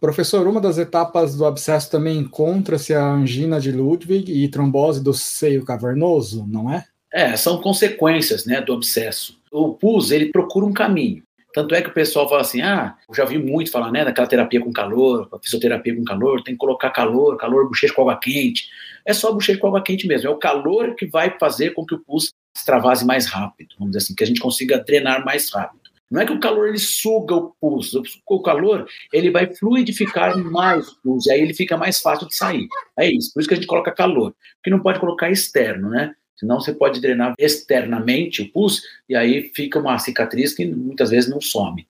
Professor, uma das etapas do abscesso também encontra-se a angina de Ludwig e trombose do seio cavernoso, não é? É, são consequências né, do abscesso. O pus, ele procura um caminho. Tanto é que o pessoal fala assim, ah, eu já vi muito falar, né, daquela terapia com calor, fisioterapia com calor, tem que colocar calor, calor, bochecha com água quente. É só bochecha com água quente mesmo, é o calor que vai fazer com que o pus extravase mais rápido, vamos dizer assim, que a gente consiga drenar mais rápido. Não é que o calor ele suga o pus, o calor ele vai fluidificar mais o pus, e aí ele fica mais fácil de sair. É isso, por isso que a gente coloca calor, porque não pode colocar externo, né? Senão você pode drenar externamente o pus e aí fica uma cicatriz que muitas vezes não some.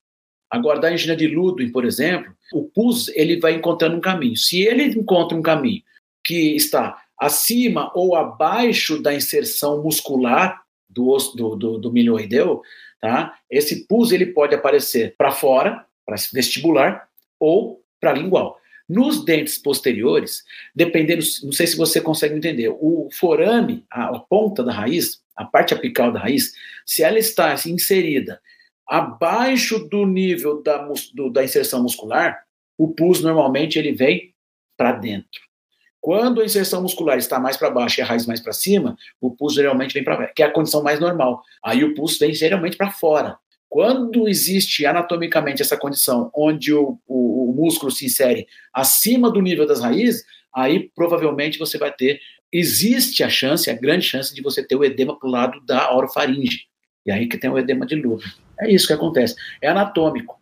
Agora, da angina de Ludwig, por exemplo, o pus ele vai encontrando um caminho. Se ele encontra um caminho que está acima ou abaixo da inserção muscular do osso do, do, do milioideu, tá? Esse pus ele pode aparecer para fora, para vestibular ou para lingual. Nos dentes posteriores, dependendo, não sei se você consegue entender, o forame, a, a ponta da raiz, a parte apical da raiz, se ela está inserida abaixo do nível da, do, da inserção muscular, o pus normalmente ele vem para dentro. Quando a inserção muscular está mais para baixo e a raiz mais para cima, o pus geralmente vem para que é a condição mais normal. Aí o pus vem geralmente para fora. Quando existe anatomicamente essa condição onde o, o, o, músculo se insere acima do nível das raízes, aí provavelmente você vai ter, existe a chance, a grande chance de você ter o edema para o lado da orofaringe. E aí que tem o edema de Ludwig. É isso que acontece. É anatômico.